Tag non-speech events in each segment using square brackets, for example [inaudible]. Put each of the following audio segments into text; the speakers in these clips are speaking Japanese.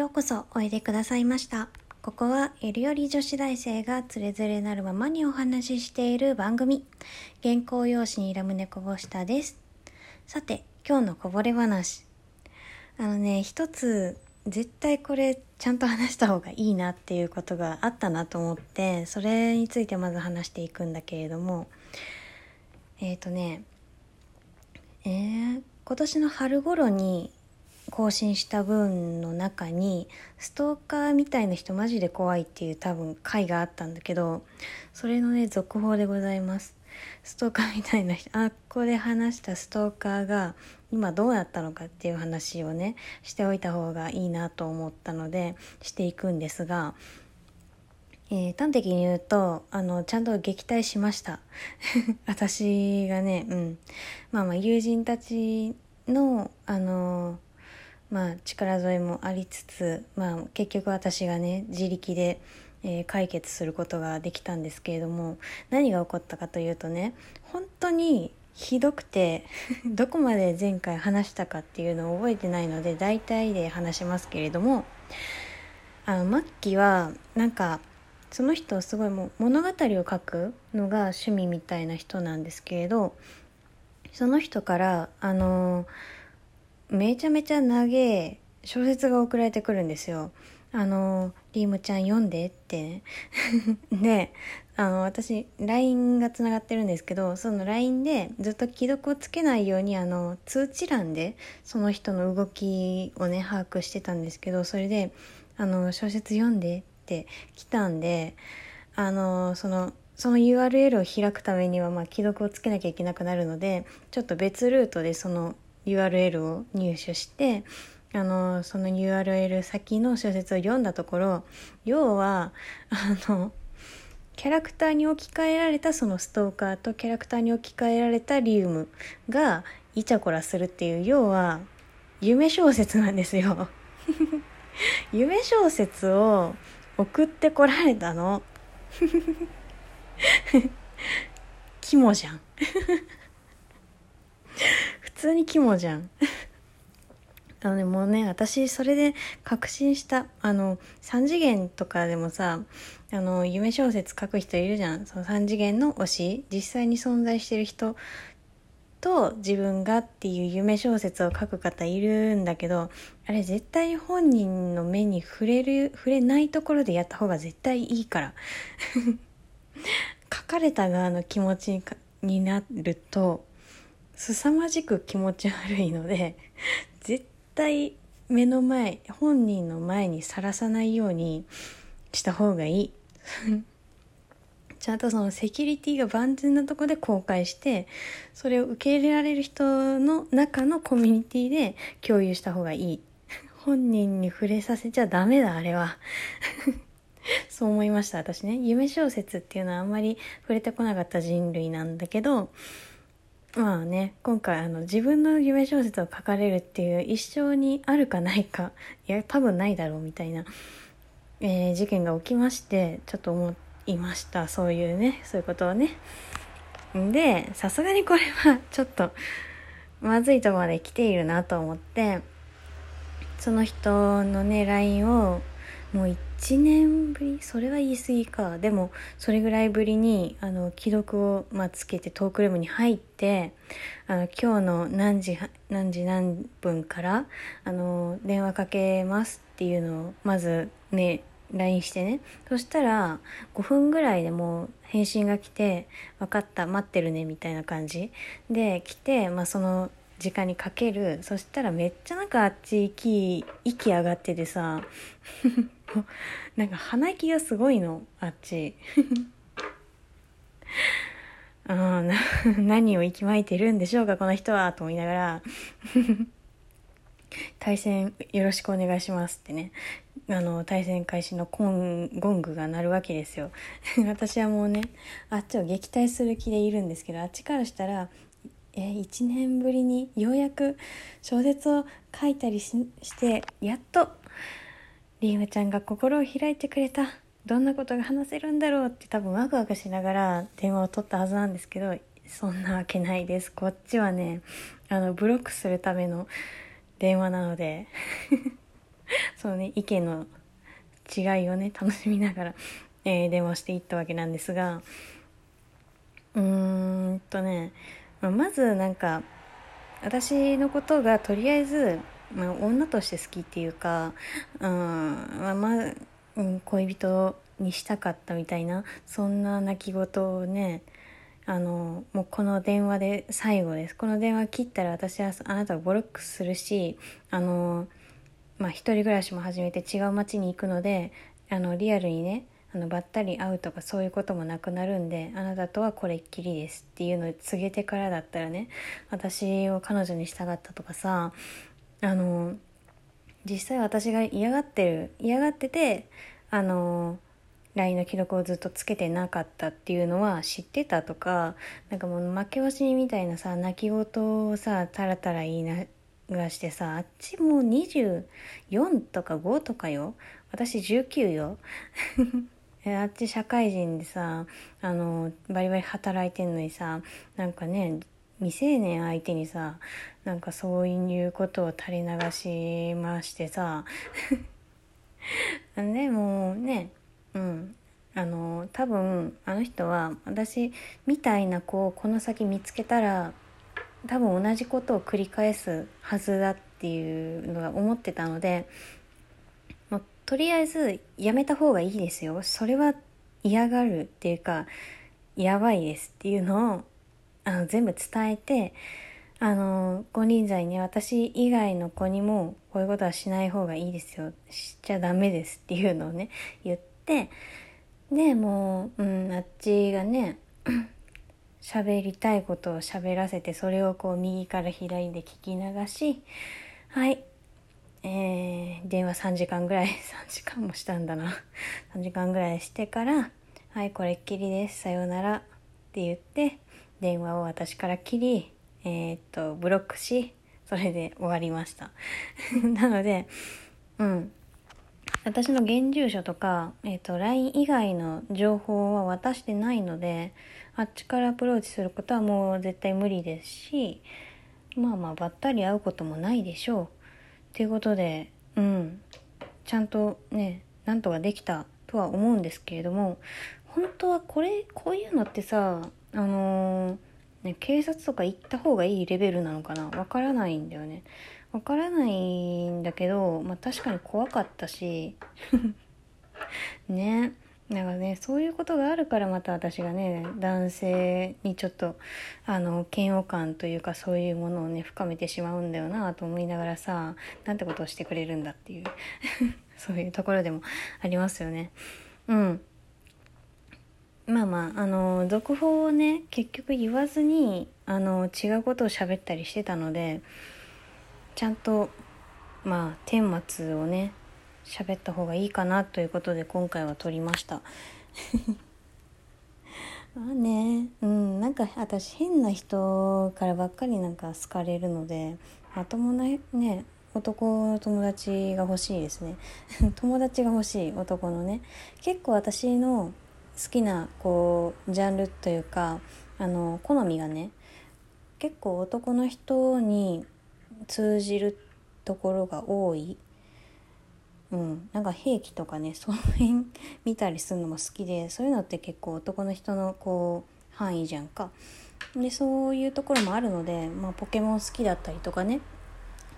ようこそおいでくださいました。ここはゆるより女子大生がつれづれなるままにお話ししている番組、原稿用紙にラムネこぼしたです。さて、今日のこぼれ話。あのね、一つ絶対これちゃんと話した方がいいなっていうことがあったなと思ってそれについてまず話していくんだけれどもえっ、ー、とねえー、今年の春頃に更新した文の中にストーカーみたいな人マジで怖いっていう多分回があったんだけどそれのね続報でございます。ストーカーみたいな人あっこで話したストーカーが今どうなったのかっていう話をねしておいた方がいいなと思ったのでしていくんですが、えー、端的に言うとあのちゃんと撃退しました。[laughs] 私がねうん。まあまあ友人たちのあのまあ力添えもありつつまあ結局私がね自力でえー、解決することができたんですけれども何が起こったかというとね本当にひどくて [laughs] どこまで前回話したかっていうのを覚えてないので大体で話しますけれどもあの末期はなんかその人すごいもう物語を書くのが趣味みたいな人なんですけれどその人からあのめちゃめちゃ長い小説が送られてくるんですよ。あの、リームちゃん読んでってね。[laughs] で、あの、私、LINE がつながってるんですけど、その LINE でずっと既読をつけないように、あの、通知欄でその人の動きをね、把握してたんですけど、それで、あの、小説読んでって来たんで、あの、その、その URL を開くためには、まあ、既読をつけなきゃいけなくなるので、ちょっと別ルートでその URL を入手して、あのその URL 先の小説を読んだところ要はあのキャラクターに置き換えられたそのストーカーとキャラクターに置き換えられたリウムがイチャコラするっていう要は夢小説なんですよ。[laughs] 夢小説を送ってこられたの。[laughs] キモじゃん。通にキモじゃんあのね、もうね、私、それで確信した。あの、3次元とかでもさ、あの、夢小説書く人いるじゃん。その3次元の推し、実際に存在してる人と自分がっていう夢小説を書く方いるんだけど、あれ絶対本人の目に触れる、触れないところでやった方が絶対いいから。[laughs] 書かれた側の気持ちになると、凄まじく気持ち悪いので、[laughs] 絶対目の前本人の前にさらさないようにした方がいい。[laughs] ちゃんとそのセキュリティが万全なとこで公開してそれを受け入れられる人の中のコミュニティで共有した方がいい。[laughs] 本人に触れさせちゃダメだあれは。そう思いました私ね。夢小説っていうのはあんまり触れてこなかった人類なんだけどまあね今回あの自分の夢小説を書かれるっていう一生にあるかないか [laughs] いや多分ないだろうみたいな、えー、事件が起きましてちょっと思いました。そういうねそういうことをね。でさすがにこれはちょっとまずいとこまで来ているなと思ってその人のね LINE をもう1年ぶり？それは言い過ぎか。でもそれぐらいぶりにあの既読を、まあ、つけてトークルームに入ってあの今日の何時何時何分からあの電話かけますっていうのをまずね LINE してね。そしたら5分ぐらいでもう返信が来て「分かった待ってるね」みたいな感じ。で来て、まあ、その時間にかける。そしたらめっちゃなんかあっち息息上がっててさ。[laughs] なんか鼻息がすごいのあっち。[laughs] あ [laughs] 何を息巻いてるんでしょうかこの人はと思いながら。対戦よろしくお願いしますってね。あの対戦開始のコンゴングが鳴るわけですよ。私はもうねあっちを撃退する気でいるんですけどあっちからしたらえ、1年ぶりにようやく小説を書いたりしてやっとリームちゃんが心を開いてくれた。どんなことが話せるんだろうって多分ワクワクしながら電話を取ったはずなんですけどそんなわけないです。こっちはねあのブロックするための電話なので [laughs] そうね意見の違いをね楽しみながら、えー、電話していったわけなんですがうーんとねまずなんか私のことがとりあえず、まあ、女として好きっていうか、うんまあまあうん、恋人にしたかったみたいなそんな泣き言をねあのもうこの電話で最後です。この電話切ったら私はあなたをボロックするしあのまあ一人暮らしも始めて違う町に行くのであのリアルにねあのばったり会うとかそういうこともなくなるんであなたとはこれっきりですっていうのを告げてからだったらね私を彼女にしたかったとかさあの実際私が嫌がってる嫌がっててあの LINE の記録をずっとつけてなかったっていうのは知ってたとかなんかもう負け惜しみみたいなさ泣き言をさタラタラ言いながしてさあっちもう24とか5とかよ。私19よ。[laughs] あっち社会人でさあのバリバリ働いてんのにさなんかね未成年相手にさなんかそういうことを垂れ流しましてさ [laughs] でもねうんあの多分あの人は私みたいな子をこの先見つけたら多分同じことを繰り返すはずだっていうのが思ってたのでもうとりあえずやめた方がいいですよ。それは嫌がるっていうかやばいですっていうのをあの全部伝えてあの金輪際に私以外の子にもこういうことはしない方がいいですよ。しちゃダメですっていうのをね言ってでもう、うん、あっちがね [clears throat] 喋りたいことを喋らせてそれをこう右から左で聞き流しはいえー、電話3時間ぐらい [laughs] 3時間もしたんだな。3時間ぐらいしてから「はいこれっきりですさようなら」って言って電話を私から切りえー、っとブロックしそれで終わりました。[laughs] なのでうん。私の現住所とか、えーと、LINE 以外の情報は渡してないのであっちからアプローチすることはもう絶対無理ですしまあまあばったり会うこともないでしょうっていうことでうん。ちゃんとねなんとかできたとは思うんですけれども本当はこれこういうのってさあのー、ね、警察とか行った方がいいレベルなのかな？わからないんだよねわからないんだけど、まあ確かに怖かったし [laughs] ね。なんかね、そういうことがあるからまた私がね、男性にちょっと、あの、嫌悪感というかそういうものをね、深めてしまうんだよなと思いながらさ、なんてことをしてくれるんだっていう [laughs] そういうところでもありますよね。うん。まあまあ、あの、続報をね、結局言わずに、あの、違うことを喋ったりしてたので、ちゃんとまあ顛末をね喋った方がいいかなということで今回は撮りました。[laughs] まあねうんなんか私変な人からばっかりなんか好かれるのでまともなね男の友達が欲しいですね。[laughs] 友達が欲しい男のね。結構私の好きなこうジャンルというかあの好みがね結構男の人に通じるところが多い。うん、なんか兵器とかねその辺見たりするのも好きでそういうのって結構男の人のこう範囲じゃんか。でそういうところもあるので、まあ、ポケモン好きだったりとかね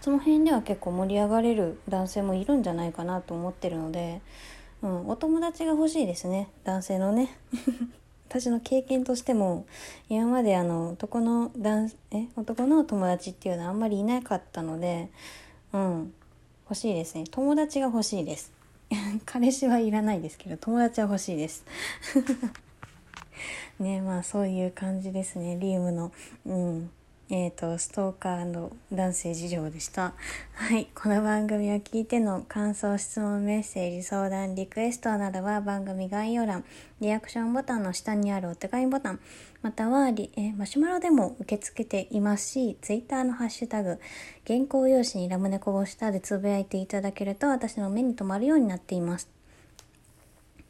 その辺では結構盛り上がれる男性もいるんじゃないかなと思ってるので、うん、お友達が欲しいですね。男性のね。[laughs] 私の経験としても今まであの男の男え男の友達っていうのはあんまりいなかったのでうん欲しいですね。友達が欲しいです。[laughs] 彼氏はいらないですけど友達は欲しいです。[laughs] ねまあそういう感じですね。リウムの。うん。え、ー、と、ストーカー男性事情でした。はい。この番組を聞いての感想、質問、メッセージ、相談、リクエストなどは番組概要欄、リアクションボタンの下にあるお手紙ボタン、またはリえマシュマロでも受け付けていますし、ツイッターのハッシュタグ、原稿用紙にラムネこぼしたでつぶやいていただけると私の目に留まるようになっています。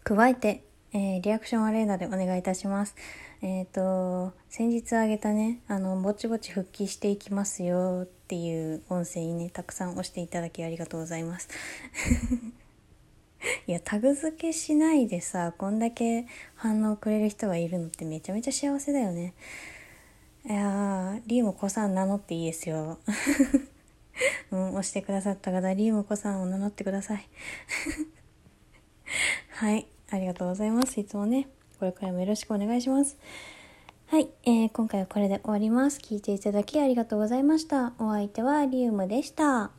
加えて、えー、リアクションはレーダーでお願いいたします。えっ、と、先日あげたね、あの、ぼちぼち復帰していきますよっていう音声にね、たくさん押していただきありがとうございます。[laughs] いや、タグ付けしないでさ、こんだけ反応くれる人がいるのってめちゃめちゃ幸せだよね。いやー、リーモコさん名乗っていいですよ。[laughs] うん、押してくださった方、リーモコさんを名乗ってください。[laughs] はい、ありがとうございます。いつもね。これからもよろしくお願いします。はい、えー、今回はこれで終わります。聞いていただきありがとうございました。お相手はリウムでした。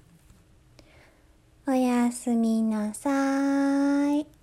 おやすみなさい。